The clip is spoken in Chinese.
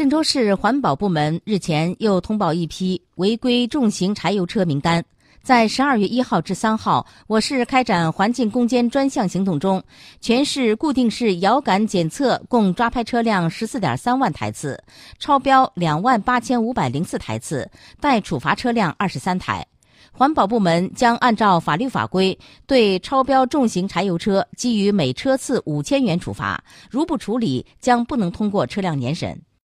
郑州市环保部门日前又通报一批违规重型柴油车名单在十二月一号至三号我市开展环境攻坚专项行动中全市固定式遥感检测共抓拍车辆十四点三万台次超标两万八千五百零四台次待处罚车辆二十三台环保部门将按照法律法规对超标重型柴油车给予每车次五千元处罚。如不处理将不能通过车辆年审